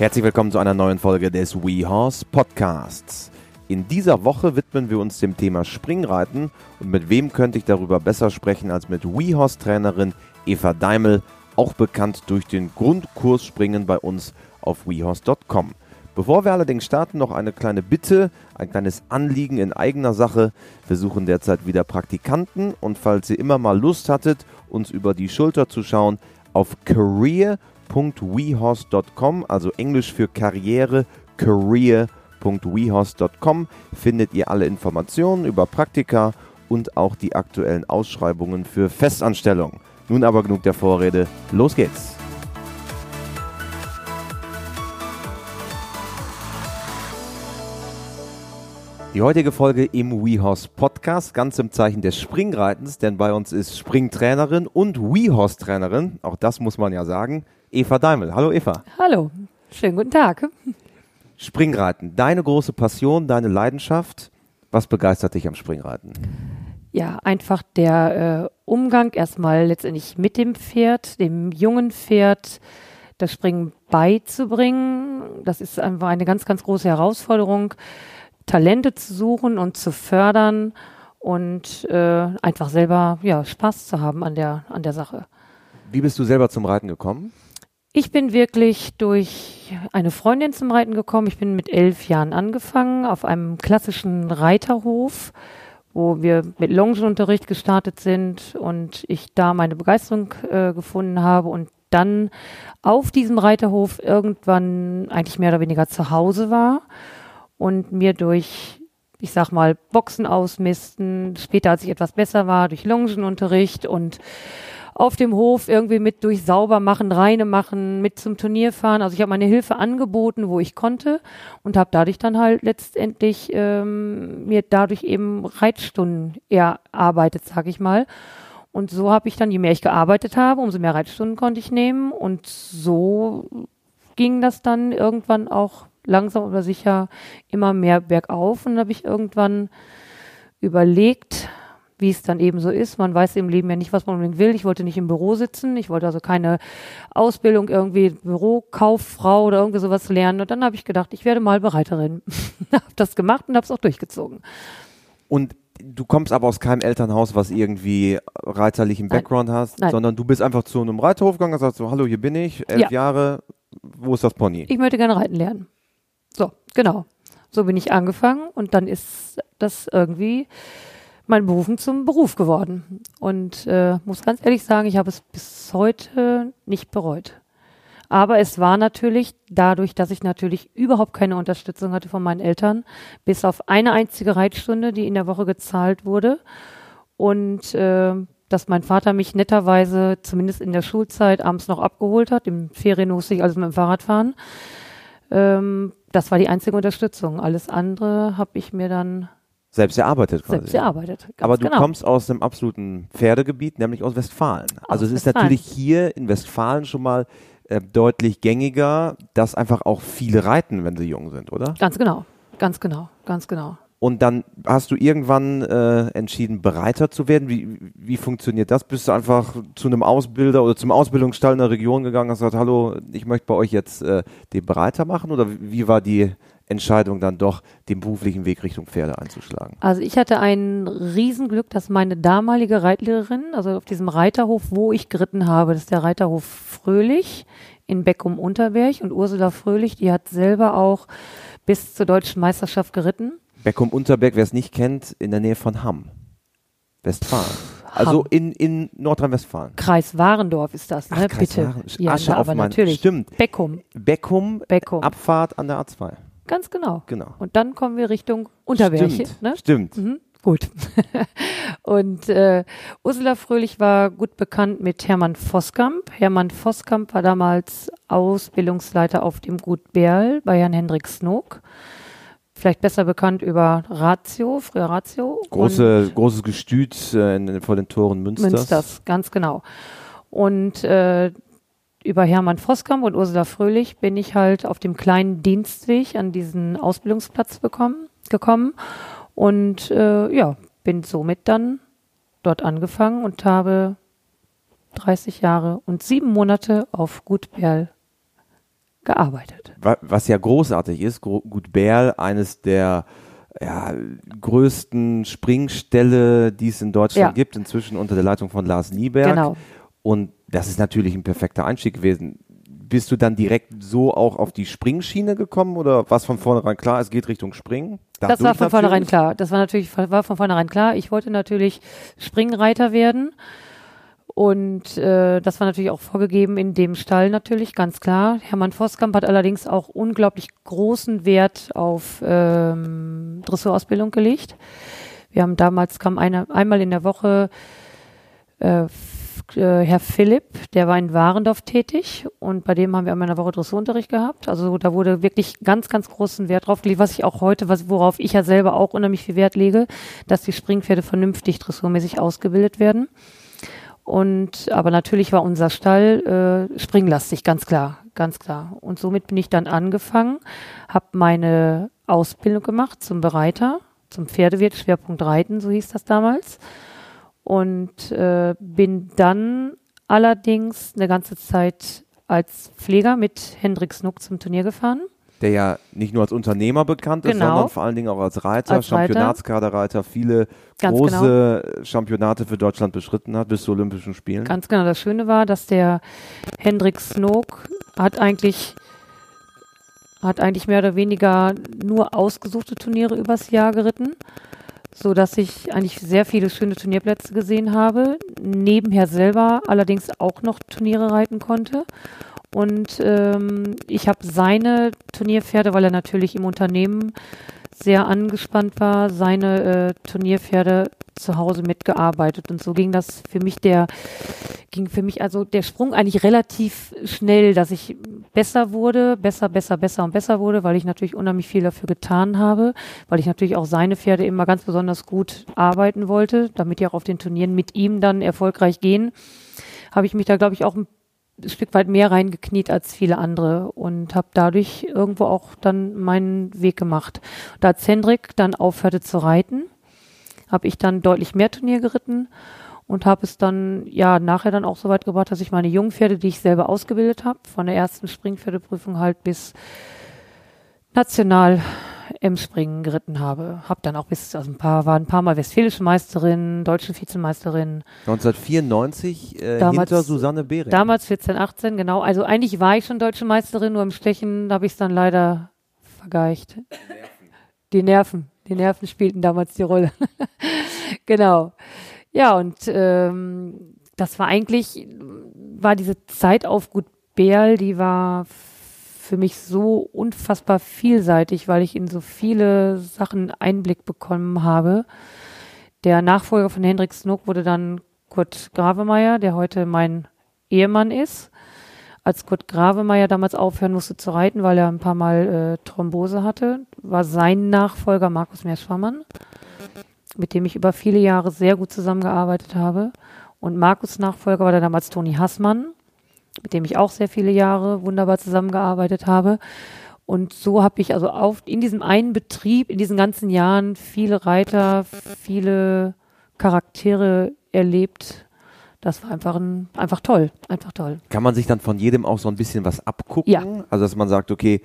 Herzlich willkommen zu einer neuen Folge des WeHorse Podcasts. In dieser Woche widmen wir uns dem Thema Springreiten und mit wem könnte ich darüber besser sprechen als mit WeHorse Trainerin Eva Daimel, auch bekannt durch den Grundkurs Springen bei uns auf WeHorse.com. Bevor wir allerdings starten, noch eine kleine Bitte, ein kleines Anliegen in eigener Sache. Wir suchen derzeit wieder Praktikanten und falls ihr immer mal Lust hattet, uns über die Schulter zu schauen, auf career.wehorse.com, also Englisch für Karriere, career.wehorse.com, findet ihr alle Informationen über Praktika und auch die aktuellen Ausschreibungen für Festanstellungen. Nun aber genug der Vorrede, los geht's! Die heutige Folge im WeHorse Podcast, ganz im Zeichen des Springreitens, denn bei uns ist Springtrainerin und WeHorse Trainerin, auch das muss man ja sagen, Eva Daimel. Hallo Eva. Hallo, schönen guten Tag. Springreiten, deine große Passion, deine Leidenschaft. Was begeistert dich am Springreiten? Ja, einfach der äh, Umgang erstmal letztendlich mit dem Pferd, dem jungen Pferd, das Springen beizubringen. Das ist einfach eine ganz, ganz große Herausforderung Talente zu suchen und zu fördern und äh, einfach selber ja, Spaß zu haben an der, an der Sache. Wie bist du selber zum Reiten gekommen? Ich bin wirklich durch eine Freundin zum Reiten gekommen. Ich bin mit elf Jahren angefangen auf einem klassischen Reiterhof, wo wir mit Longenunterricht gestartet sind und ich da meine Begeisterung äh, gefunden habe und dann auf diesem Reiterhof irgendwann eigentlich mehr oder weniger zu Hause war und mir durch, ich sag mal, Boxen ausmisten, später als ich etwas besser war, durch Longenunterricht und auf dem Hof irgendwie mit durch sauber machen, reine machen, mit zum Turnier fahren. Also ich habe meine Hilfe angeboten, wo ich konnte und habe dadurch dann halt letztendlich ähm, mir dadurch eben Reitstunden erarbeitet, sag ich mal. Und so habe ich dann, je mehr ich gearbeitet habe, umso mehr Reitstunden konnte ich nehmen und so ging das dann irgendwann auch langsam aber sicher immer mehr bergauf. Und habe ich irgendwann überlegt, wie es dann eben so ist. Man weiß im Leben ja nicht, was man unbedingt will. Ich wollte nicht im Büro sitzen. Ich wollte also keine Ausbildung, irgendwie Bürokauffrau oder irgendwie sowas lernen. Und dann habe ich gedacht, ich werde mal Bereiterin. habe das gemacht und habe es auch durchgezogen. Und du kommst aber aus keinem Elternhaus, was irgendwie reiterlichen Background Nein. hast, Nein. sondern du bist einfach zu einem Reiterhof gegangen und sagst so, hallo, hier bin ich, elf ja. Jahre, wo ist das Pony? Ich möchte gerne reiten lernen. So, genau. So bin ich angefangen und dann ist das irgendwie mein Berufen zum Beruf geworden. Und äh, muss ganz ehrlich sagen, ich habe es bis heute nicht bereut. Aber es war natürlich dadurch, dass ich natürlich überhaupt keine Unterstützung hatte von meinen Eltern, bis auf eine einzige Reitstunde, die in der Woche gezahlt wurde. Und äh, dass mein Vater mich netterweise, zumindest in der Schulzeit, abends noch abgeholt hat. Im Ferien musste ich also mit dem Fahrrad fahren. Ähm, das war die einzige Unterstützung. Alles andere habe ich mir dann selbst erarbeitet quasi. Selbst erarbeitet. Aber du genau. kommst aus einem absoluten Pferdegebiet, nämlich aus Westfalen. Aus also es ist natürlich hier in Westfalen schon mal äh, deutlich gängiger, dass einfach auch viele reiten, wenn sie jung sind, oder? Ganz genau, ganz genau, ganz genau. Und dann hast du irgendwann äh, entschieden, Bereiter zu werden. Wie, wie funktioniert das? Bist du einfach zu einem Ausbilder oder zum Ausbildungsstall in der Region gegangen und hast gesagt, hallo, ich möchte bei euch jetzt äh, den Bereiter machen? Oder wie war die Entscheidung dann doch, den beruflichen Weg Richtung Pferde einzuschlagen? Also ich hatte ein Riesenglück, dass meine damalige Reitlehrerin, also auf diesem Reiterhof, wo ich geritten habe, das ist der Reiterhof Fröhlich in Beckum-Unterberg und Ursula Fröhlich, die hat selber auch bis zur deutschen Meisterschaft geritten Beckum-Unterberg, wer es nicht kennt, in der Nähe von Hamm, Westfalen. Also in, in Nordrhein-Westfalen. Kreis Warendorf ist das, ne? Ach, Bitte. Waren. Ja, Asche aber mein, natürlich. Stimmt. Beckum. Beckum, Beckum, Abfahrt an der A2. Ganz genau. Genau. Und dann kommen wir Richtung Unterberg. Stimmt. Ne? Stimmt. Mhm. Gut. und äh, Ursula Fröhlich war gut bekannt mit Hermann Voskamp. Hermann Voskamp war damals Ausbildungsleiter auf dem Gut Berl bei Herrn Hendrik Snook vielleicht besser bekannt über Ratio, früher Ratio. Große, großes Gestüt äh, in, vor den Toren Münsters. Münsters, ganz genau. Und äh, über Hermann Voskamp und Ursula Fröhlich bin ich halt auf dem kleinen Dienstweg an diesen Ausbildungsplatz bekommen, gekommen und äh, ja, bin somit dann dort angefangen und habe 30 Jahre und sieben Monate auf Gut Perl gearbeitet. was ja großartig ist, Gut Bärl, eines der ja, größten Springställe, die es in Deutschland ja. gibt, inzwischen unter der Leitung von Lars Nieberg. Genau. Und das ist natürlich ein perfekter Einstieg gewesen. Bist du dann direkt so auch auf die Springschiene gekommen oder war es von vornherein klar, es geht Richtung Springen? Dadurch das war von natürlich? vornherein klar. Das war natürlich war von vornherein klar. Ich wollte natürlich Springreiter werden. Und äh, das war natürlich auch vorgegeben in dem Stall natürlich, ganz klar. Hermann Voskamp hat allerdings auch unglaublich großen Wert auf ähm, Dressurausbildung gelegt. Wir haben damals, kam eine, einmal in der Woche äh, äh, Herr Philipp, der war in Warendorf tätig und bei dem haben wir einmal in der Woche Dressurunterricht gehabt. Also da wurde wirklich ganz, ganz großen Wert drauf gelegt, was ich auch heute, was, worauf ich ja selber auch unheimlich viel Wert lege, dass die Springpferde vernünftig dressurmäßig ausgebildet werden. Und aber natürlich war unser Stall äh, springlastig, ganz klar, ganz klar. Und somit bin ich dann angefangen, habe meine Ausbildung gemacht zum Bereiter, zum Pferdewirt, Schwerpunkt Reiten, so hieß das damals. Und äh, bin dann allerdings eine ganze Zeit als Pfleger mit Hendrik Snuck zum Turnier gefahren der ja nicht nur als Unternehmer bekannt ist, genau. sondern vor allen Dingen auch als Reiter, als Championatskaderreiter, viele Ganz große genau. Championate für Deutschland beschritten hat bis zu Olympischen Spielen. Ganz genau. Das Schöne war, dass der Hendrik Snook hat eigentlich hat eigentlich mehr oder weniger nur ausgesuchte Turniere übers Jahr geritten, so dass ich eigentlich sehr viele schöne Turnierplätze gesehen habe. Nebenher selber allerdings auch noch Turniere reiten konnte und ähm, ich habe seine Turnierpferde, weil er natürlich im Unternehmen sehr angespannt war, seine äh, Turnierpferde zu Hause mitgearbeitet. Und so ging das für mich der, ging für mich also der Sprung eigentlich relativ schnell, dass ich besser wurde, besser, besser, besser und besser wurde, weil ich natürlich unheimlich viel dafür getan habe, weil ich natürlich auch seine Pferde immer ganz besonders gut arbeiten wollte, damit die auch auf den Turnieren mit ihm dann erfolgreich gehen habe ich mich da, glaube ich, auch ein Stück weit mehr reingekniet als viele andere und habe dadurch irgendwo auch dann meinen Weg gemacht. Da als Hendrik dann aufhörte zu reiten, habe ich dann deutlich mehr Turnier geritten und habe es dann ja nachher dann auch so weit gebracht, dass ich meine Jungpferde, die ich selber ausgebildet habe, von der ersten Springpferdeprüfung halt bis national im Springen geritten habe. Hab dann auch bis, also ein paar, war ein paar Mal westfälische Meisterin, deutsche Vizemeisterin. 1994 äh, damals, hinter Susanne Behring. Damals 14, 18, genau. Also eigentlich war ich schon deutsche Meisterin, nur im Stechen habe ich es dann leider vergeicht. Die Nerven. Die Nerven spielten damals die Rolle. genau. Ja, und ähm, das war eigentlich, war diese Zeit auf Gut Bärl, die war für mich so unfassbar vielseitig, weil ich in so viele Sachen Einblick bekommen habe. Der Nachfolger von Hendrik Snook wurde dann Kurt Gravemeyer, der heute mein Ehemann ist. Als Kurt Gravemeyer damals aufhören musste zu reiten, weil er ein paar Mal äh, Thrombose hatte, war sein Nachfolger Markus Meerschwammann, mit dem ich über viele Jahre sehr gut zusammengearbeitet habe. Und Markus Nachfolger war dann damals Toni Hassmann, mit dem ich auch sehr viele Jahre wunderbar zusammengearbeitet habe. Und so habe ich also auf, in diesem einen Betrieb, in diesen ganzen Jahren viele Reiter, viele Charaktere erlebt. Das war einfach, ein, einfach toll, einfach toll. Kann man sich dann von jedem auch so ein bisschen was abgucken? Ja. Also, dass man sagt, okay,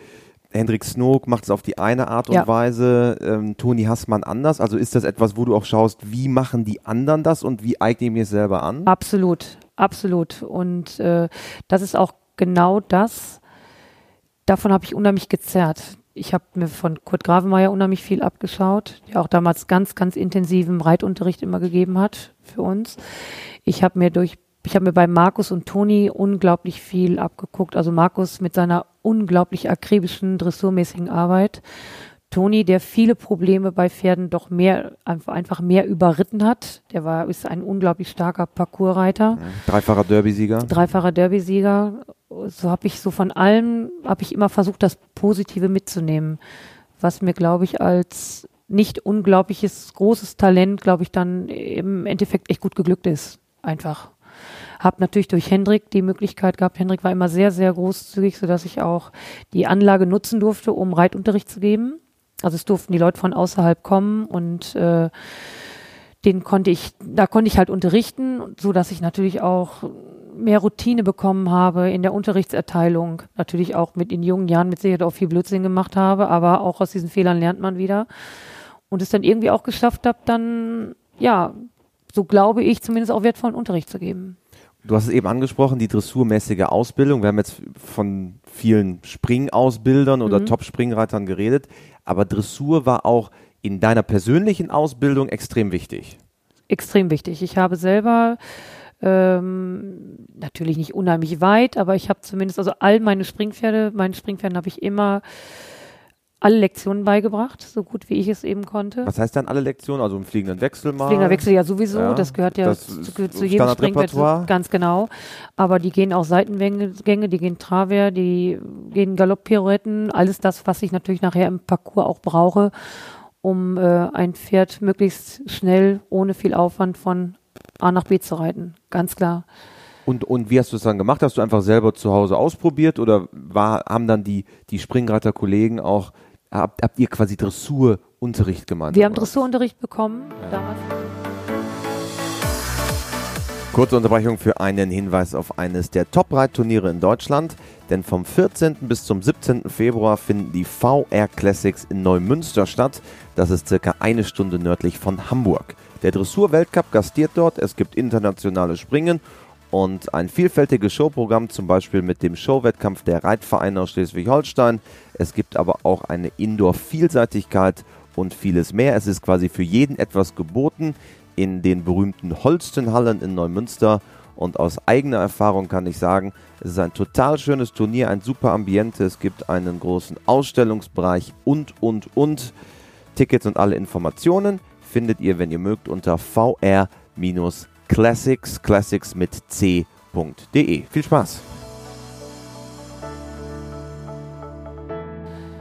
Hendrik Snook macht es auf die eine Art und ja. Weise, ähm, Toni Hassmann anders. Also ist das etwas, wo du auch schaust, wie machen die anderen das und wie eigne ich mir es selber an? Absolut, absolut. Und äh, das ist auch genau das. Davon habe ich unheimlich gezerrt. Ich habe mir von Kurt Gravemeyer unheimlich viel abgeschaut, der auch damals ganz, ganz intensiven Reitunterricht immer gegeben hat für uns. Ich habe mir durch ich habe mir bei Markus und Toni unglaublich viel abgeguckt. Also Markus mit seiner unglaublich akribischen, dressurmäßigen Arbeit. Toni, der viele Probleme bei Pferden doch mehr, einfach mehr überritten hat. Der war, ist ein unglaublich starker Parcoursreiter. Dreifacher Derby-Sieger. Dreifacher Derby-Sieger. So habe ich so von allem, habe ich immer versucht, das Positive mitzunehmen. Was mir, glaube ich, als nicht unglaubliches, großes Talent, glaube ich, dann im Endeffekt echt gut geglückt ist. Einfach. Habe natürlich durch Hendrik die Möglichkeit gehabt. Hendrik war immer sehr, sehr großzügig, sodass ich auch die Anlage nutzen durfte, um Reitunterricht zu geben. Also es durften die Leute von außerhalb kommen und äh, den konnte ich, da konnte ich halt unterrichten, so dass ich natürlich auch mehr Routine bekommen habe in der Unterrichtserteilung. Natürlich auch mit in jungen Jahren mit Sicherheit auch viel Blödsinn gemacht habe, aber auch aus diesen Fehlern lernt man wieder. Und es dann irgendwie auch geschafft habe, dann, ja, so glaube ich, zumindest auch wertvollen Unterricht zu geben. Du hast es eben angesprochen, die dressurmäßige Ausbildung. Wir haben jetzt von vielen Springausbildern oder mhm. Top-Springreitern geredet, aber Dressur war auch in deiner persönlichen Ausbildung extrem wichtig. Extrem wichtig. Ich habe selber ähm, natürlich nicht unheimlich weit, aber ich habe zumindest, also all meine Springpferde, meinen Springpferden habe ich immer alle Lektionen beigebracht, so gut wie ich es eben konnte. Was heißt dann alle Lektionen? Also im fliegenden Wechsel mal? Fliegender Wechsel ja sowieso, ja, das gehört ja das zu, zu jedem Springpferd ganz genau. Aber die gehen auch Seitengänge, die gehen Travers, die gehen Galopppirouetten, alles das, was ich natürlich nachher im Parcours auch brauche, um äh, ein Pferd möglichst schnell, ohne viel Aufwand von A nach B zu reiten, ganz klar. Und, und wie hast du es dann gemacht? Hast du einfach selber zu Hause ausprobiert oder war, haben dann die, die Springreiter-Kollegen auch, habt, habt ihr quasi Dressurunterricht gemacht? Wir haben Dressurunterricht bekommen ja. damals. Kurze Unterbrechung für einen Hinweis auf eines der Top-Reitturniere in Deutschland, denn vom 14. bis zum 17. Februar finden die VR Classics in Neumünster statt. Das ist circa eine Stunde nördlich von Hamburg. Der Dressur-Weltcup gastiert dort, es gibt internationale Springen und ein vielfältiges Showprogramm, zum Beispiel mit dem Showwettkampf der Reitvereine aus Schleswig-Holstein. Es gibt aber auch eine Indoor-Vielseitigkeit und vieles mehr. Es ist quasi für jeden etwas geboten in den berühmten Holstenhallen in Neumünster. Und aus eigener Erfahrung kann ich sagen, es ist ein total schönes Turnier, ein super Ambiente. Es gibt einen großen Ausstellungsbereich und, und, und. Tickets und alle Informationen findet ihr, wenn ihr mögt, unter vr- Classics, Classics mit c.de. Viel Spaß!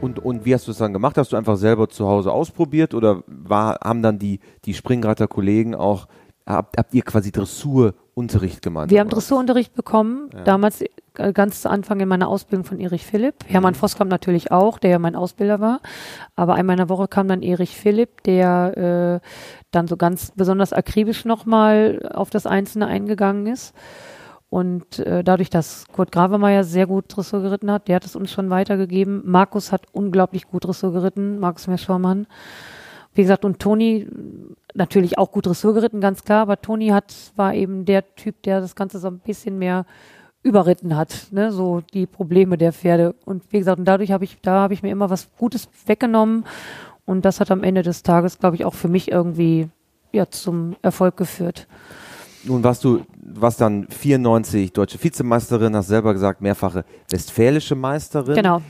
Und, und wie hast du es dann gemacht? Hast du einfach selber zu Hause ausprobiert oder war, haben dann die, die Springreiter Kollegen auch, habt, habt ihr quasi Dressurunterricht gemacht? Wir haben Dressurunterricht bekommen, ja. damals äh, ganz zu Anfang in meiner Ausbildung von Erich Philipp. Hermann mhm. Voss kam natürlich auch, der ja mein Ausbilder war. Aber einmal in der Woche kam dann Erich Philipp, der äh, dann so ganz besonders akribisch nochmal auf das Einzelne eingegangen ist. Und äh, dadurch, dass Kurt Gravemeyer sehr gut Dressur geritten hat, der hat es uns schon weitergegeben. Markus hat unglaublich gut Dressur geritten, Markus Meschormann. Wie gesagt, und Toni natürlich auch gut Dressur geritten, ganz klar, aber Toni hat, war eben der Typ, der das Ganze so ein bisschen mehr überritten hat, ne, so die Probleme der Pferde. Und wie gesagt, und dadurch habe ich, da habe ich mir immer was Gutes weggenommen und das hat am Ende des Tages, glaube ich, auch für mich irgendwie ja, zum Erfolg geführt. Nun warst du, warst dann 94 deutsche Vizemeisterin, hast selber gesagt, mehrfache westfälische Meisterin. Genau.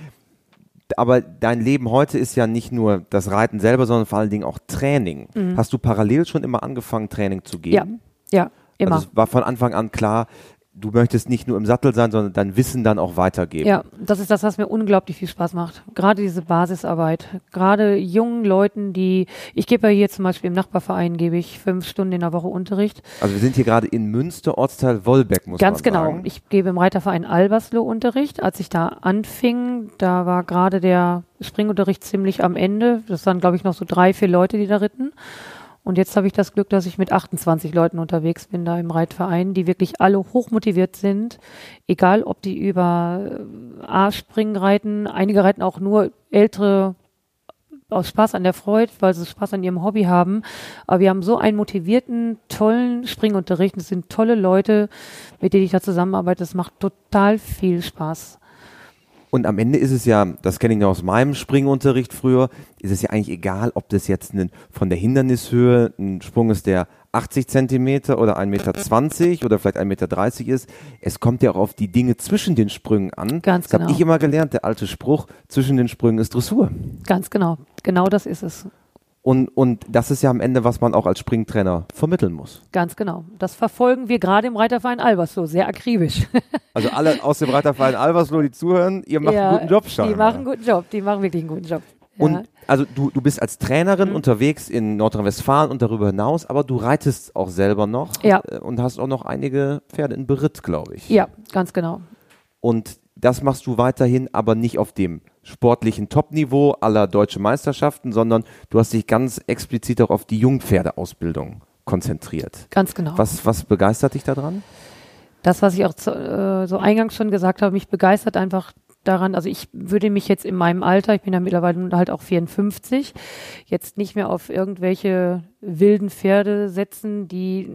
Aber dein Leben heute ist ja nicht nur das Reiten selber, sondern vor allen Dingen auch Training. Mhm. Hast du parallel schon immer angefangen, Training zu geben? Ja, ja, immer. Also es war von Anfang an klar, du möchtest nicht nur im Sattel sein, sondern dein Wissen dann auch weitergeben. Ja, das ist das, was mir unglaublich viel Spaß macht. Gerade diese Basisarbeit. Gerade jungen Leuten, die, ich gebe ja hier zum Beispiel im Nachbarverein, gebe ich fünf Stunden in der Woche Unterricht. Also wir sind hier gerade in Münster, Ortsteil Wollbeck, muss Ganz man genau. sagen. Ich gebe im Reiterverein Albersloh Unterricht. Als ich da anfing, da war gerade der Springunterricht ziemlich am Ende. Das waren, glaube ich, noch so drei, vier Leute, die da ritten. Und jetzt habe ich das Glück, dass ich mit 28 Leuten unterwegs bin da im Reitverein, die wirklich alle hochmotiviert sind, egal ob die über äh, A-Springen reiten, einige reiten auch nur ältere aus Spaß an der Freude, weil sie Spaß an ihrem Hobby haben. Aber wir haben so einen motivierten, tollen Springunterricht. Das sind tolle Leute, mit denen ich da zusammenarbeite. Das macht total viel Spaß. Und am Ende ist es ja, das kenne ich noch aus meinem Springunterricht früher, ist es ja eigentlich egal, ob das jetzt ein, von der Hindernishöhe ein Sprung ist, der 80 Zentimeter oder 1,20 Meter oder vielleicht 1,30 Meter ist. Es kommt ja auch auf die Dinge zwischen den Sprüngen an. Ganz das genau. habe ich immer gelernt, der alte Spruch, zwischen den Sprüngen ist Dressur. Ganz genau. Genau das ist es. Und, und das ist ja am Ende, was man auch als Springtrainer vermitteln muss. Ganz genau. Das verfolgen wir gerade im Reiterverein Albersloh sehr akribisch. Also alle aus dem Reiterverein Albersloh, die zuhören, ihr macht ja, einen guten Job, scheinbar. Die machen einen guten Job, die machen wirklich einen guten Job. Ja. Und also du, du bist als Trainerin mhm. unterwegs in Nordrhein-Westfalen und darüber hinaus, aber du reitest auch selber noch ja. Und hast auch noch einige Pferde in Beritt, glaube ich. Ja, ganz genau. Und das machst du weiterhin, aber nicht auf dem sportlichen Topniveau aller deutsche Meisterschaften, sondern du hast dich ganz explizit auch auf die Jungpferdeausbildung konzentriert. Ganz genau. Was, was begeistert dich daran? Das, was ich auch zu, äh, so eingangs schon gesagt habe, mich begeistert einfach daran, also ich würde mich jetzt in meinem Alter, ich bin ja mittlerweile halt auch 54, jetzt nicht mehr auf irgendwelche wilden Pferde setzen, die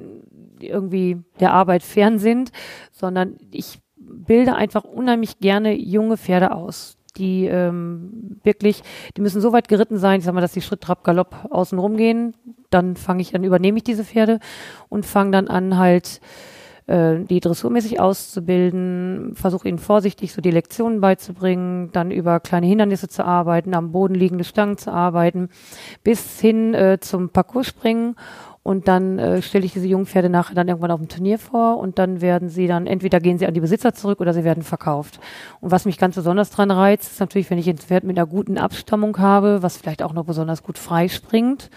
irgendwie der Arbeit fern sind, sondern ich bilde einfach unheimlich gerne junge Pferde aus die ähm, wirklich, die müssen so weit geritten sein, ich sag mal, dass die Schritt, Trab, Galopp außen rumgehen. Dann fange ich, dann übernehme ich diese Pferde und fange dann an, halt äh, die dressurmäßig auszubilden, versuche ihnen vorsichtig so die Lektionen beizubringen, dann über kleine Hindernisse zu arbeiten, am Boden liegende Stangen zu arbeiten, bis hin äh, zum Parcours springen und dann äh, stelle ich diese jungen Pferde nachher dann irgendwann auf dem Turnier vor und dann werden sie dann, entweder gehen sie an die Besitzer zurück oder sie werden verkauft. Und was mich ganz besonders dran reizt, ist natürlich, wenn ich ein Pferd mit einer guten Abstammung habe, was vielleicht auch noch besonders gut freispringt,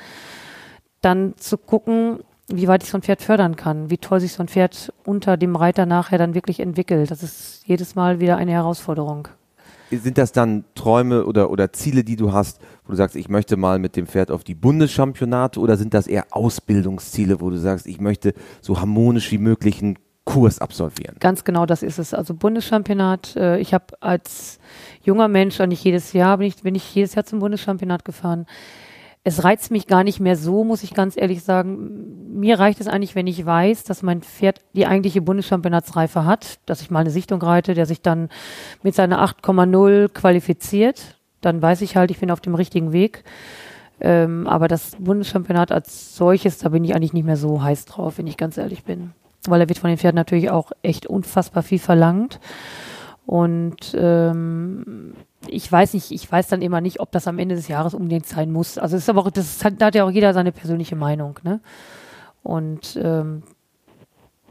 dann zu gucken, wie weit ich so ein Pferd fördern kann, wie toll sich so ein Pferd unter dem Reiter nachher dann wirklich entwickelt. Das ist jedes Mal wieder eine Herausforderung sind das dann Träume oder, oder Ziele, die du hast, wo du sagst, ich möchte mal mit dem Pferd auf die Bundeschampionate oder sind das eher Ausbildungsziele, wo du sagst, ich möchte so harmonisch wie möglich einen Kurs absolvieren? Ganz genau, das ist es. Also Bundeschampionat, äh, ich habe als junger Mensch, und nicht jedes Jahr, bin ich, bin ich jedes Jahr zum Bundeschampionat gefahren es reizt mich gar nicht mehr so, muss ich ganz ehrlich sagen. Mir reicht es eigentlich, wenn ich weiß, dass mein Pferd die eigentliche Bundeschampionatsreife hat, dass ich mal eine Sichtung reite, der sich dann mit seiner 8,0 qualifiziert. Dann weiß ich halt, ich bin auf dem richtigen Weg. Ähm, aber das Bundeschampionat als solches, da bin ich eigentlich nicht mehr so heiß drauf, wenn ich ganz ehrlich bin. Weil er wird von den Pferden natürlich auch echt unfassbar viel verlangt. Und ähm, ich weiß nicht, ich weiß dann immer nicht, ob das am Ende des Jahres unbedingt sein muss. Also ist aber auch, das hat, da hat ja auch jeder seine persönliche Meinung, ne? Und ähm,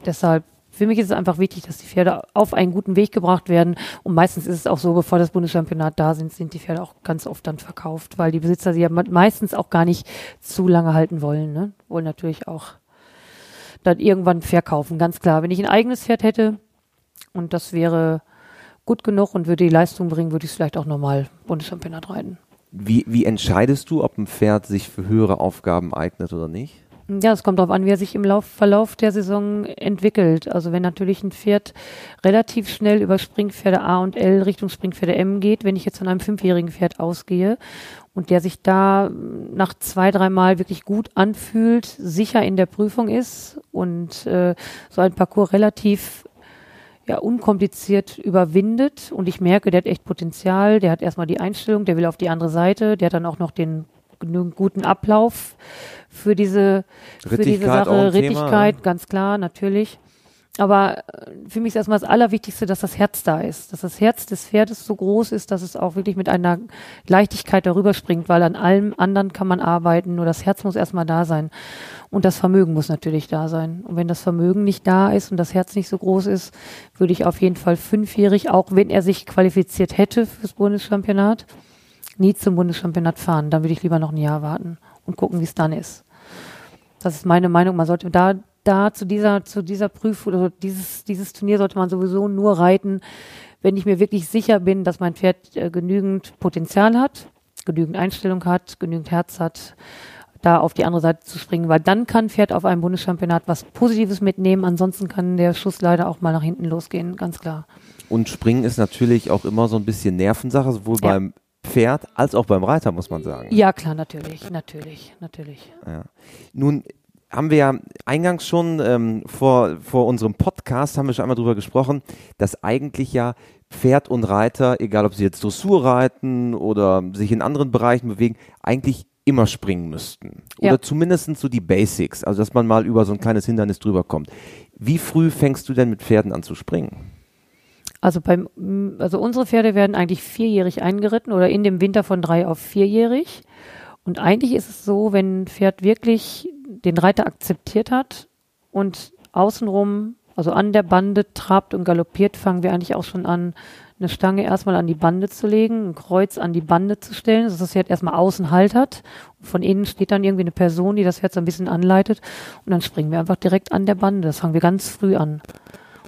deshalb, für mich ist es einfach wichtig, dass die Pferde auf einen guten Weg gebracht werden. Und meistens ist es auch so, bevor das Bundeschampionat da sind, sind die Pferde auch ganz oft dann verkauft, weil die Besitzer sie ja meistens auch gar nicht zu lange halten wollen, ne? Wollen natürlich auch dann irgendwann verkaufen, ganz klar. Wenn ich ein eigenes Pferd hätte, und das wäre gut genug und würde die Leistung bringen, würde ich es vielleicht auch nochmal Bundeschampionat reiten. Wie, wie entscheidest du, ob ein Pferd sich für höhere Aufgaben eignet oder nicht? Ja, es kommt darauf an, wie er sich im Lauf, Verlauf der Saison entwickelt. Also wenn natürlich ein Pferd relativ schnell über Springpferde A und L Richtung Springpferde M geht, wenn ich jetzt von einem fünfjährigen Pferd ausgehe und der sich da nach zwei, dreimal wirklich gut anfühlt, sicher in der Prüfung ist und äh, so ein Parcours relativ ja unkompliziert überwindet und ich merke, der hat echt Potenzial, der hat erstmal die Einstellung, der will auf die andere Seite, der hat dann auch noch den genügend guten Ablauf für diese, für diese Sache, Rittigkeit, Thema, ganz klar, natürlich. Aber äh, für mich ist erstmal das Allerwichtigste, dass das Herz da ist, dass das Herz des Pferdes so groß ist, dass es auch wirklich mit einer Leichtigkeit darüber springt, weil an allem anderen kann man arbeiten, nur das Herz muss erstmal da sein. Und das Vermögen muss natürlich da sein. Und wenn das Vermögen nicht da ist und das Herz nicht so groß ist, würde ich auf jeden Fall fünfjährig, auch wenn er sich qualifiziert hätte fürs Bundeschampionat, nie zum Bundeschampionat fahren. Dann würde ich lieber noch ein Jahr warten und gucken, wie es dann ist. Das ist meine Meinung. Man sollte da da zu dieser, zu dieser Prüfung oder dieses, dieses Turnier sollte man sowieso nur reiten, wenn ich mir wirklich sicher bin, dass mein Pferd äh, genügend Potenzial hat, genügend Einstellung hat, genügend Herz hat, da auf die andere Seite zu springen, weil dann kann Pferd auf einem Bundeschampionat was Positives mitnehmen, ansonsten kann der Schuss leider auch mal nach hinten losgehen, ganz klar. Und Springen ist natürlich auch immer so ein bisschen Nervensache, sowohl ja. beim Pferd als auch beim Reiter, muss man sagen. Ja, klar, natürlich, natürlich, natürlich. Ja. Nun haben wir ja eingangs schon ähm, vor, vor unserem Podcast, haben wir schon einmal drüber gesprochen, dass eigentlich ja Pferd und Reiter, egal ob sie jetzt Dressur reiten oder sich in anderen Bereichen bewegen, eigentlich immer springen müssten. Oder ja. zumindest so die Basics, also dass man mal über so ein kleines Hindernis drüber kommt. Wie früh fängst du denn mit Pferden an zu springen? Also beim, also unsere Pferde werden eigentlich vierjährig eingeritten oder in dem Winter von drei auf vierjährig. Und eigentlich ist es so, wenn ein Pferd wirklich den Reiter akzeptiert hat und außenrum, also an der Bande trabt und galoppiert, fangen wir eigentlich auch schon an, eine Stange erstmal an die Bande zu legen, ein Kreuz an die Bande zu stellen, dass das Pferd erstmal außen Halt hat. von innen steht dann irgendwie eine Person, die das Pferd so ein bisschen anleitet. Und dann springen wir einfach direkt an der Bande. Das fangen wir ganz früh an.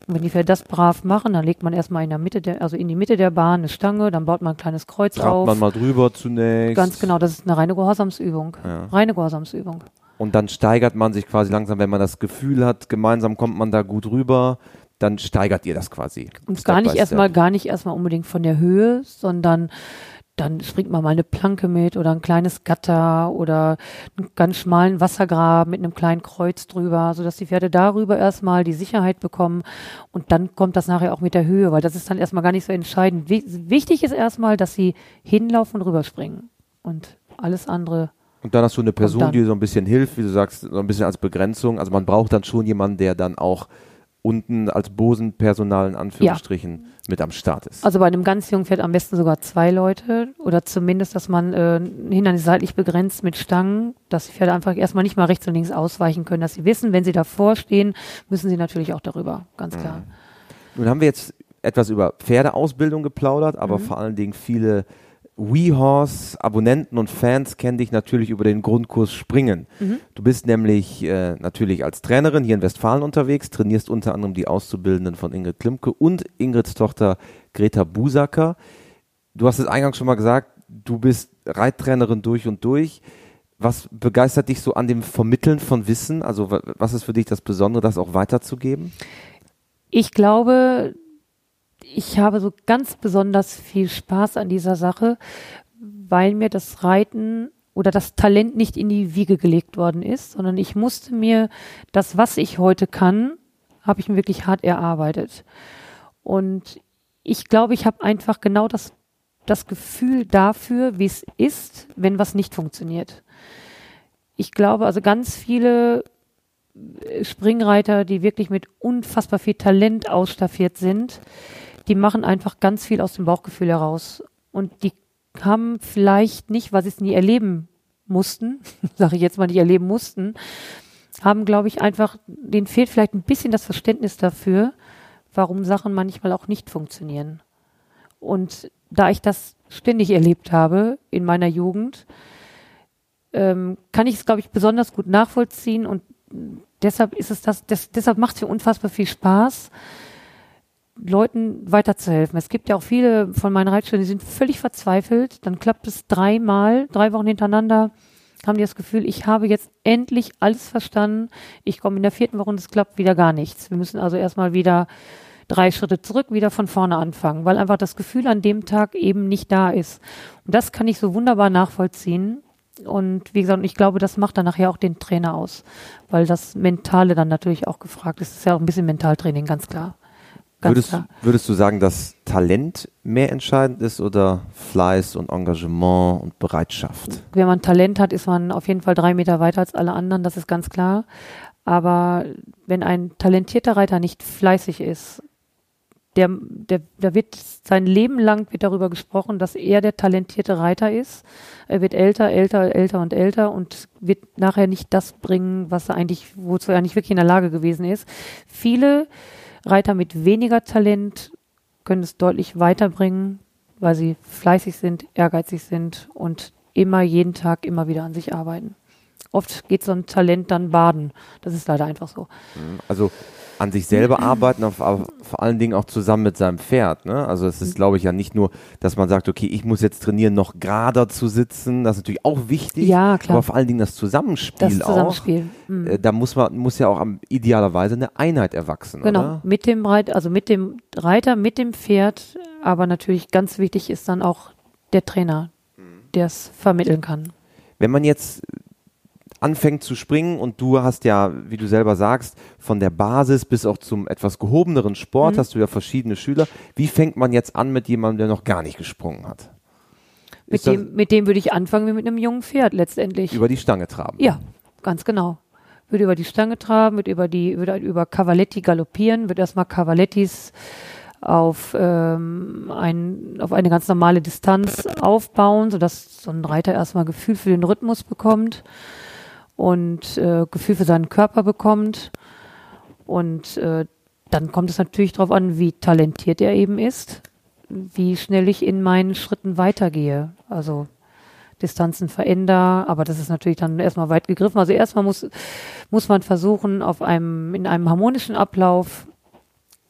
Und wenn die Pferde das brav machen, dann legt man erstmal in der Mitte der, also in die Mitte der Bahn eine Stange, dann baut man ein kleines Kreuz Trabt auf. man mal drüber zunächst. Ganz genau, das ist eine reine Gehorsamsübung. Ja. Reine Gehorsamsübung. Und dann steigert man sich quasi langsam, wenn man das Gefühl hat, gemeinsam kommt man da gut rüber, dann steigert ihr das quasi. Und gar nicht erstmal, gar nicht erstmal unbedingt von der Höhe, sondern dann springt man mal eine Planke mit oder ein kleines Gatter oder einen ganz schmalen Wassergraben mit einem kleinen Kreuz drüber, sodass die Pferde darüber erstmal die Sicherheit bekommen und dann kommt das nachher auch mit der Höhe, weil das ist dann erstmal gar nicht so entscheidend. Wichtig ist erstmal, dass sie hinlaufen und rüberspringen und alles andere. Und dann hast du eine Person, die so ein bisschen hilft, wie du sagst, so ein bisschen als Begrenzung. Also man braucht dann schon jemanden, der dann auch unten als Bosenpersonal in Anführungsstrichen ja. mit am Start ist. Also bei einem ganz jungen Pferd am besten sogar zwei Leute oder zumindest, dass man äh, Hindernis seitlich begrenzt mit Stangen, dass die Pferde einfach erstmal nicht mal rechts und links ausweichen können, dass sie wissen, wenn sie davor stehen, müssen sie natürlich auch darüber, ganz klar. Mhm. Nun haben wir jetzt etwas über Pferdeausbildung geplaudert, aber mhm. vor allen Dingen viele WeHorse Abonnenten und Fans kennen dich natürlich über den Grundkurs Springen. Mhm. Du bist nämlich äh, natürlich als Trainerin hier in Westfalen unterwegs, trainierst unter anderem die Auszubildenden von Ingrid Klimke und Ingrids Tochter Greta Busacker. Du hast es eingangs schon mal gesagt, du bist Reittrainerin durch und durch. Was begeistert dich so an dem Vermitteln von Wissen? Also was ist für dich das Besondere, das auch weiterzugeben? Ich glaube, ich habe so ganz besonders viel Spaß an dieser Sache, weil mir das Reiten oder das Talent nicht in die Wiege gelegt worden ist, sondern ich musste mir das, was ich heute kann, habe ich mir wirklich hart erarbeitet. Und ich glaube, ich habe einfach genau das, das Gefühl dafür, wie es ist, wenn was nicht funktioniert. Ich glaube also ganz viele Springreiter, die wirklich mit unfassbar viel Talent ausstaffiert sind, die machen einfach ganz viel aus dem Bauchgefühl heraus. Und die haben vielleicht nicht, weil sie es nie erleben mussten, sage ich jetzt mal nicht erleben mussten, haben, glaube ich, einfach, denen fehlt vielleicht ein bisschen das Verständnis dafür, warum Sachen manchmal auch nicht funktionieren. Und da ich das ständig erlebt habe in meiner Jugend, ähm, kann ich es, glaube ich, besonders gut nachvollziehen und deshalb ist es das, das deshalb macht es mir unfassbar viel Spaß, Leuten weiterzuhelfen. Es gibt ja auch viele von meinen Reitschülern, die sind völlig verzweifelt. Dann klappt es dreimal, drei Wochen hintereinander, haben die das Gefühl, ich habe jetzt endlich alles verstanden. Ich komme in der vierten Woche und es klappt wieder gar nichts. Wir müssen also erstmal wieder drei Schritte zurück, wieder von vorne anfangen, weil einfach das Gefühl an dem Tag eben nicht da ist. Und das kann ich so wunderbar nachvollziehen. Und wie gesagt, ich glaube, das macht dann nachher auch den Trainer aus, weil das Mentale dann natürlich auch gefragt ist. Das ist ja auch ein bisschen Mentaltraining, ganz klar. Würdest, würdest, du sagen, dass Talent mehr entscheidend ist oder Fleiß und Engagement und Bereitschaft? Wenn man Talent hat, ist man auf jeden Fall drei Meter weiter als alle anderen, das ist ganz klar. Aber wenn ein talentierter Reiter nicht fleißig ist, der, der, da wird sein Leben lang wird darüber gesprochen, dass er der talentierte Reiter ist. Er wird älter, älter, älter und älter und wird nachher nicht das bringen, was er eigentlich, wozu er nicht wirklich in der Lage gewesen ist. Viele Reiter mit weniger Talent können es deutlich weiterbringen, weil sie fleißig sind, ehrgeizig sind und immer jeden Tag immer wieder an sich arbeiten. Oft geht so ein Talent dann baden. Das ist leider einfach so. Also an sich selber arbeiten, aber vor allen Dingen auch zusammen mit seinem Pferd. Ne? Also es ist, glaube ich, ja nicht nur, dass man sagt, okay, ich muss jetzt trainieren, noch gerader zu sitzen. Das ist natürlich auch wichtig. Ja, klar. Aber vor allen Dingen das Zusammenspiel, das Zusammenspiel. auch. Mhm. Äh, da muss man muss ja auch am, idealerweise eine Einheit erwachsen. Genau. Oder? Mit dem Reiter, also mit dem Reiter, mit dem Pferd. Aber natürlich ganz wichtig ist dann auch der Trainer, der es vermitteln kann. Wenn man jetzt anfängt zu springen und du hast ja, wie du selber sagst, von der Basis bis auch zum etwas gehobeneren Sport mhm. hast du ja verschiedene Schüler. Wie fängt man jetzt an mit jemandem, der noch gar nicht gesprungen hat? Mit dem, mit dem würde ich anfangen wie mit einem jungen Pferd letztendlich. Über die Stange traben. Ja, ganz genau. Würde über die Stange traben, würde über die, würde über Cavaletti galoppieren, würde erstmal Cavalettis auf, ähm, ein, auf eine ganz normale Distanz aufbauen, sodass so ein Reiter erstmal Gefühl für den Rhythmus bekommt und äh, Gefühl für seinen Körper bekommt. Und äh, dann kommt es natürlich darauf an, wie talentiert er eben ist, wie schnell ich in meinen Schritten weitergehe. Also Distanzen verändere, aber das ist natürlich dann erstmal weit gegriffen. Also erstmal muss, muss man versuchen, auf einem, in einem harmonischen Ablauf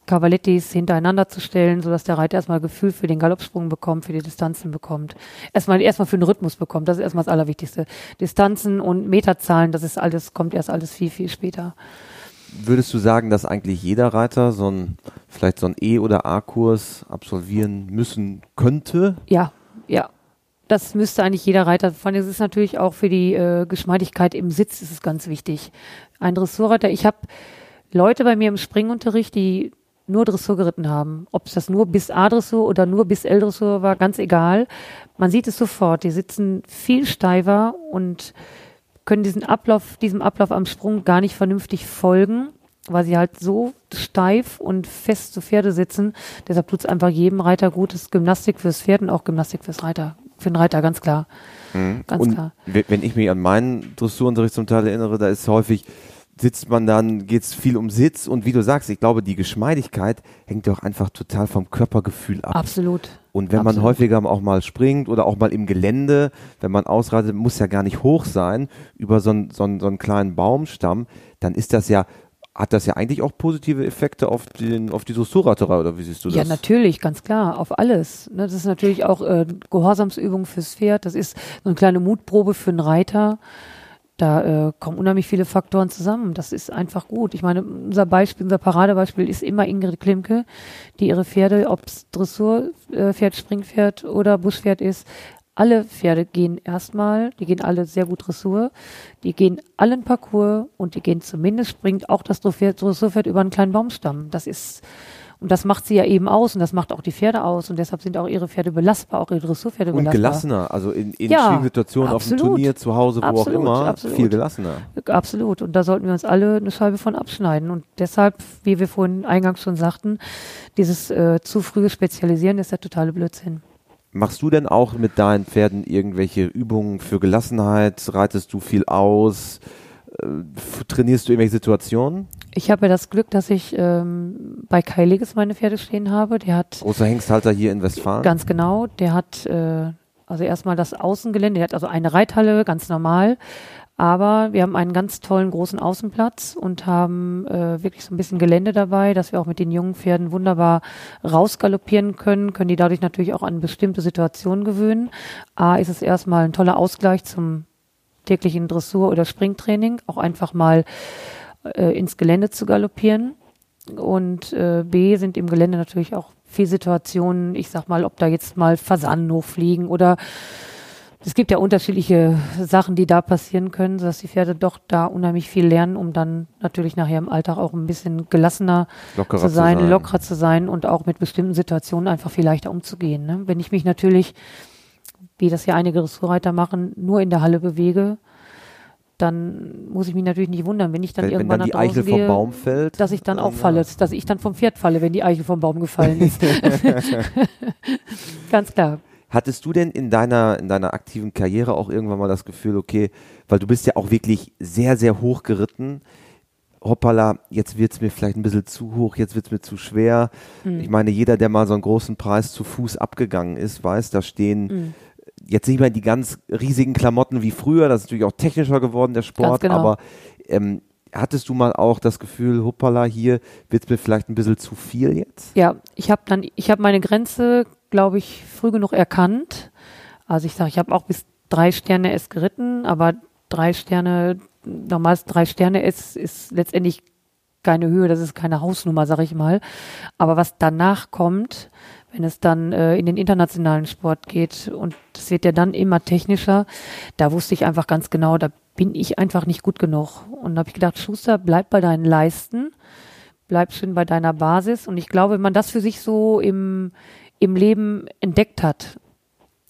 Cavalettis hintereinander zu stellen, sodass der Reiter erstmal Gefühl für den Galoppsprung bekommt, für die Distanzen bekommt. Erstmal, erstmal für den Rhythmus bekommt. Das ist erstmal das Allerwichtigste. Distanzen und Meterzahlen, das ist alles, kommt erst alles viel, viel später. Würdest du sagen, dass eigentlich jeder Reiter so ein, vielleicht so ein E- oder A-Kurs absolvieren müssen könnte? Ja, ja. Das müsste eigentlich jeder Reiter. Vor allem ist es natürlich auch für die äh, Geschmeidigkeit im Sitz ist es ganz wichtig. Ein Dressurreiter, ich habe Leute bei mir im Springunterricht, die nur Dressur geritten haben. Ob es das nur bis A-Dressur oder nur bis L-Dressur war, ganz egal. Man sieht es sofort. Die sitzen viel steifer und können diesen Ablauf, diesem Ablauf am Sprung gar nicht vernünftig folgen, weil sie halt so steif und fest zu Pferde sitzen. Deshalb tut es einfach jedem Reiter gut. Das ist Gymnastik fürs Pferd und auch Gymnastik fürs Reiter. Für den Reiter, ganz klar. Mhm. Ganz und klar. Wenn ich mich an meinen Dressurunterricht zum Teil erinnere, da ist häufig sitzt man dann, geht es viel um Sitz und wie du sagst, ich glaube, die Geschmeidigkeit hängt doch einfach total vom Körpergefühl ab. Absolut. Und wenn Absolut. man häufiger auch mal springt oder auch mal im Gelände, wenn man ausreitet, muss ja gar nicht hoch sein, über so einen, so einen, so einen kleinen Baumstamm, dann ist das ja hat das ja eigentlich auch positive Effekte auf, den, auf die Dressurreiterei, oder wie siehst du das? Ja, natürlich, ganz klar, auf alles. Ne, das ist natürlich auch äh, Gehorsamsübung fürs Pferd, das ist so eine kleine Mutprobe für einen Reiter da äh, kommen unheimlich viele Faktoren zusammen. Das ist einfach gut. Ich meine, unser Beispiel, unser Paradebeispiel ist immer Ingrid Klimke, die ihre Pferde, ob es Dressurpferd, Springpferd oder Buschpferd ist, alle Pferde gehen erstmal, die gehen alle sehr gut Dressur, die gehen allen Parcours und die gehen zumindest, springt auch das Dressurpferd über einen kleinen Baumstamm. Das ist und das macht sie ja eben aus und das macht auch die Pferde aus und deshalb sind auch ihre Pferde belastbar, auch ihre Dressurpferde belastbar. Und gelassener, also in, in ja, schwierigen Situationen auf dem Turnier, zu Hause, wo absolut, auch immer, absolut. viel gelassener. Absolut und da sollten wir uns alle eine Scheibe von abschneiden und deshalb, wie wir vorhin eingangs schon sagten, dieses äh, zu frühe Spezialisieren ist der totale Blödsinn. Machst du denn auch mit deinen Pferden irgendwelche Übungen für Gelassenheit? Reitest du viel aus? Äh, trainierst du irgendwelche Situationen? Ich habe ja das Glück, dass ich ähm, bei Kai Leges meine Pferde stehen habe. Der hat großer Hengsthalter hier in Westfalen. Ganz genau. Der hat äh, also erstmal das Außengelände. Der hat also eine Reithalle, ganz normal. Aber wir haben einen ganz tollen großen Außenplatz und haben äh, wirklich so ein bisschen Gelände dabei, dass wir auch mit den jungen Pferden wunderbar rausgaloppieren können, können die dadurch natürlich auch an bestimmte Situationen gewöhnen. A ist es erstmal ein toller Ausgleich zum täglichen Dressur- oder Springtraining, auch einfach mal äh, ins Gelände zu galoppieren. Und äh, B sind im Gelände natürlich auch viele Situationen, ich sag mal, ob da jetzt mal Fasanen hochfliegen oder es gibt ja unterschiedliche Sachen, die da passieren können, sodass die Pferde doch da unheimlich viel lernen, um dann natürlich nachher im Alltag auch ein bisschen gelassener lockerer zu, sein, zu sein, lockerer zu sein und auch mit bestimmten Situationen einfach viel leichter umzugehen. Ne? Wenn ich mich natürlich, wie das ja einige Dressurreiter machen, nur in der Halle bewege, dann muss ich mich natürlich nicht wundern, wenn ich dann wenn, irgendwann wenn dann nach die Eichel gehe, vom Baum fällt, dass ich dann auch falle, dass ich dann vom Pferd falle, wenn die Eichel vom Baum gefallen ist. Ganz klar. Hattest du denn in deiner, in deiner aktiven Karriere auch irgendwann mal das Gefühl, okay, weil du bist ja auch wirklich sehr, sehr hoch geritten, hoppala, jetzt wird es mir vielleicht ein bisschen zu hoch, jetzt wird es mir zu schwer. Mhm. Ich meine, jeder, der mal so einen großen Preis zu Fuß abgegangen ist, weiß, da stehen mhm jetzt nicht mehr die ganz riesigen Klamotten wie früher, das ist natürlich auch technischer geworden, der Sport, genau. aber ähm, hattest du mal auch das Gefühl, hoppala, hier wird es mir vielleicht ein bisschen zu viel jetzt? Ja, ich habe dann, ich habe meine Grenze, glaube ich, früh genug erkannt. Also ich sage, ich habe auch bis drei Sterne S geritten, aber drei Sterne, normals drei Sterne S ist letztendlich keine Höhe, das ist keine Hausnummer, sag ich mal. Aber was danach kommt, wenn es dann äh, in den internationalen Sport geht und es wird ja dann immer technischer, da wusste ich einfach ganz genau, da bin ich einfach nicht gut genug. Und da habe ich gedacht, Schuster, bleib bei deinen Leisten, bleib schön bei deiner Basis. Und ich glaube, wenn man das für sich so im, im Leben entdeckt hat,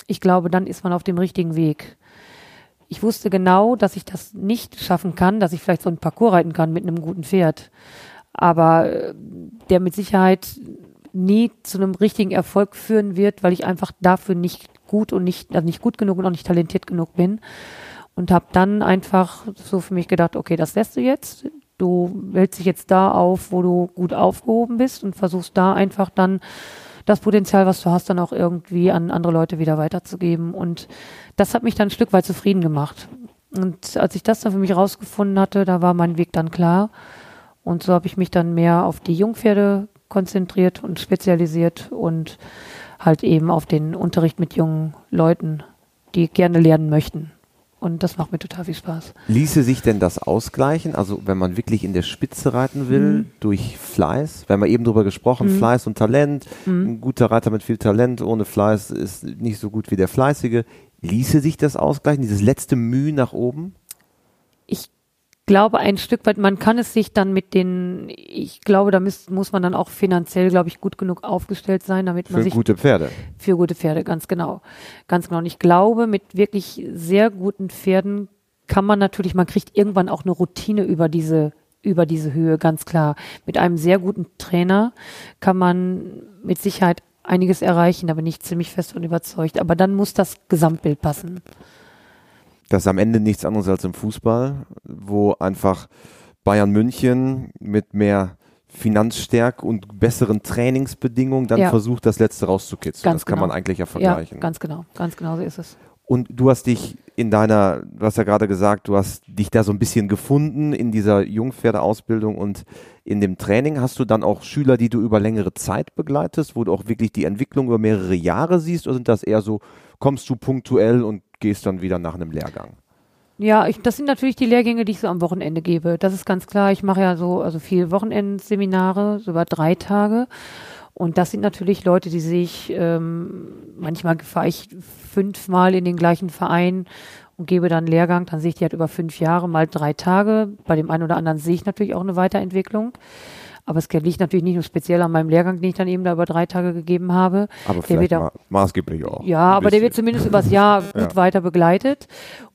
ich glaube, dann ist man auf dem richtigen Weg. Ich wusste genau, dass ich das nicht schaffen kann, dass ich vielleicht so einen Parcours reiten kann mit einem guten Pferd. Aber äh, der mit Sicherheit nie zu einem richtigen Erfolg führen wird, weil ich einfach dafür nicht gut und nicht, also nicht gut genug und auch nicht talentiert genug bin. Und habe dann einfach so für mich gedacht, okay, das lässt du jetzt. Du hältst dich jetzt da auf, wo du gut aufgehoben bist und versuchst da einfach dann das Potenzial, was du hast, dann auch irgendwie an andere Leute wieder weiterzugeben. Und das hat mich dann ein Stück weit zufrieden gemacht. Und als ich das dann für mich rausgefunden hatte, da war mein Weg dann klar. Und so habe ich mich dann mehr auf die Jungpferde konzentriert und spezialisiert und halt eben auf den Unterricht mit jungen Leuten, die gerne lernen möchten. Und das macht mir total viel Spaß. Ließe sich denn das ausgleichen? Also wenn man wirklich in der Spitze reiten will, mhm. durch Fleiß? Wir haben ja eben drüber gesprochen, mhm. Fleiß und Talent. Mhm. Ein guter Reiter mit viel Talent ohne Fleiß ist nicht so gut wie der Fleißige. Ließe sich das ausgleichen, dieses letzte Mühe nach oben? Ich glaube ein Stück weit, man kann es sich dann mit den, ich glaube, da muss, muss man dann auch finanziell, glaube ich, gut genug aufgestellt sein, damit man für sich. Für gute Pferde. Für gute Pferde, ganz genau. Ganz genau. Und ich glaube, mit wirklich sehr guten Pferden kann man natürlich, man kriegt irgendwann auch eine Routine über diese, über diese Höhe, ganz klar. Mit einem sehr guten Trainer kann man mit Sicherheit einiges erreichen, da bin ich ziemlich fest und überzeugt. Aber dann muss das Gesamtbild passen. Das ist am Ende nichts anderes als im Fußball, wo einfach Bayern München mit mehr Finanzstärke und besseren Trainingsbedingungen dann ja. versucht, das Letzte rauszukitzeln. Ganz das kann genau. man eigentlich ja vergleichen. Ja, ganz genau, ganz genau so ist es. Und du hast dich in deiner, du hast ja gerade gesagt, du hast dich da so ein bisschen gefunden in dieser Jungpferdeausbildung und in dem Training. Hast du dann auch Schüler, die du über längere Zeit begleitest, wo du auch wirklich die Entwicklung über mehrere Jahre siehst? Oder sind das eher so, kommst du punktuell und gehst dann wieder nach einem Lehrgang? Ja, ich, das sind natürlich die Lehrgänge, die ich so am Wochenende gebe. Das ist ganz klar. Ich mache ja so, also viel Wochenendseminare, so über drei Tage. Und das sind natürlich Leute, die sehe ich, ähm, manchmal fahre ich fünfmal in den gleichen Verein und gebe dann Lehrgang, dann sehe ich die halt über fünf Jahre, mal drei Tage. Bei dem einen oder anderen sehe ich natürlich auch eine Weiterentwicklung. Aber es liegt natürlich nicht nur speziell an meinem Lehrgang, den ich dann eben da über drei Tage gegeben habe. Aber der vielleicht ma maßgeblich auch. Ja, aber der wird zumindest übers Jahr gut ja. weiter begleitet.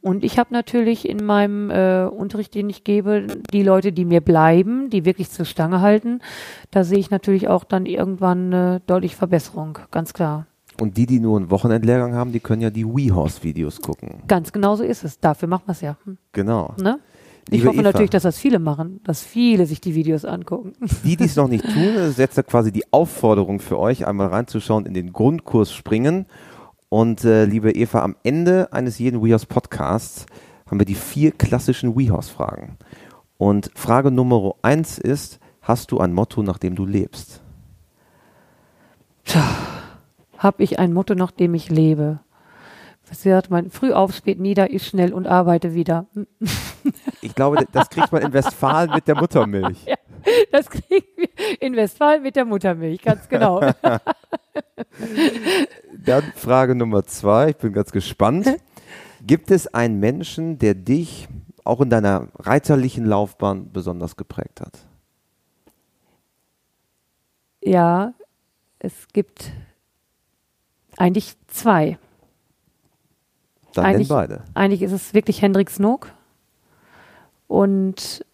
Und ich habe natürlich in meinem äh, Unterricht, den ich gebe, die Leute, die mir bleiben, die wirklich zur Stange halten, da sehe ich natürlich auch dann irgendwann eine deutliche Verbesserung, ganz klar. Und die, die nur einen Wochenendlehrgang haben, die können ja die WeHorse-Videos gucken. Ganz genau so ist es. Dafür machen wir es ja. Hm. Genau. Ne? Ich hoffe Eva, natürlich, dass das viele machen, dass viele sich die Videos angucken. Die, die es noch nicht tun, setzt quasi die Aufforderung für euch, einmal reinzuschauen, in den Grundkurs springen. Und äh, liebe Eva, am Ende eines jeden WeHorse Podcasts haben wir die vier klassischen WeHorse Fragen. Und Frage Nummer eins ist, hast du ein Motto, nach dem du lebst? Habe ich ein Motto, nach dem ich lebe? Was sagt man? Früh auf, spät nieder, ist schnell und arbeite wieder. Ich glaube, das kriegt man in Westfalen mit der Muttermilch. Ja, das kriegen wir in Westfalen mit der Muttermilch, ganz genau. Dann Frage Nummer zwei, ich bin ganz gespannt. Gibt es einen Menschen, der dich auch in deiner reiterlichen Laufbahn besonders geprägt hat? Ja, es gibt eigentlich zwei. Dann eigentlich, beide. Eigentlich ist es wirklich Hendrik Snook und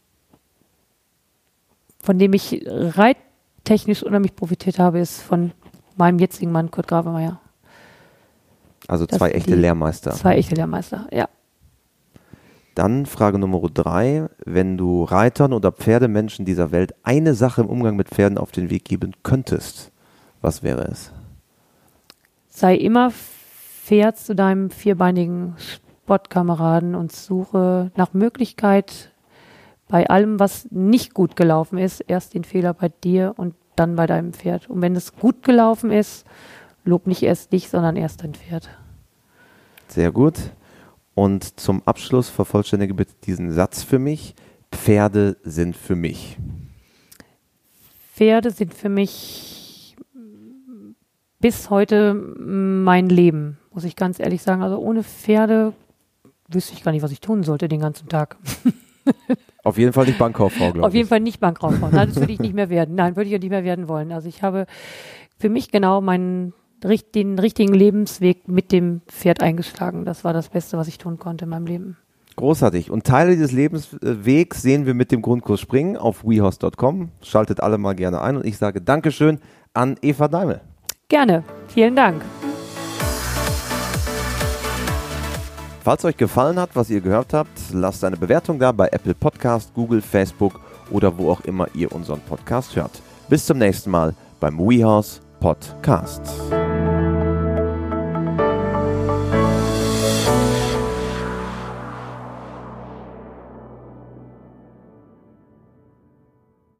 von dem ich reittechnisch unheimlich profitiert habe, ist von meinem jetzigen Mann Kurt Gravemeyer. Also zwei das echte Lehrmeister. Zwei echte Lehrmeister, ja. Dann Frage Nummer drei. Wenn du Reitern oder Pferdemenschen dieser Welt eine Sache im Umgang mit Pferden auf den Weg geben könntest, was wäre es? Sei immer Pferd zu deinem vierbeinigen Sportkameraden und suche nach Möglichkeit bei allem, was nicht gut gelaufen ist, erst den Fehler bei dir und dann bei deinem Pferd. Und wenn es gut gelaufen ist, lob nicht erst dich, sondern erst dein Pferd. Sehr gut. Und zum Abschluss vervollständige bitte diesen Satz für mich. Pferde sind für mich. Pferde sind für mich bis heute mein Leben, muss ich ganz ehrlich sagen. Also ohne Pferde wüsste ich gar nicht, was ich tun sollte den ganzen Tag. Auf jeden Fall nicht Bankkauffrau, glaube ich. Auf jeden Fall nicht Bankkauffrau. Nein, das würde ich nicht mehr werden. Nein, würde ich auch nicht mehr werden wollen. Also ich habe für mich genau meinen den richtigen Lebensweg mit dem Pferd eingeschlagen. Das war das Beste, was ich tun konnte in meinem Leben. Großartig. Und Teile dieses Lebenswegs sehen wir mit dem Grundkurs Springen auf wehorse.com. Schaltet alle mal gerne ein und ich sage Dankeschön an Eva Daimel. Gerne. Vielen Dank. Falls euch gefallen hat, was ihr gehört habt, lasst eine Bewertung da bei Apple Podcast, Google, Facebook oder wo auch immer ihr unseren Podcast hört. Bis zum nächsten Mal beim WeHouse Podcast.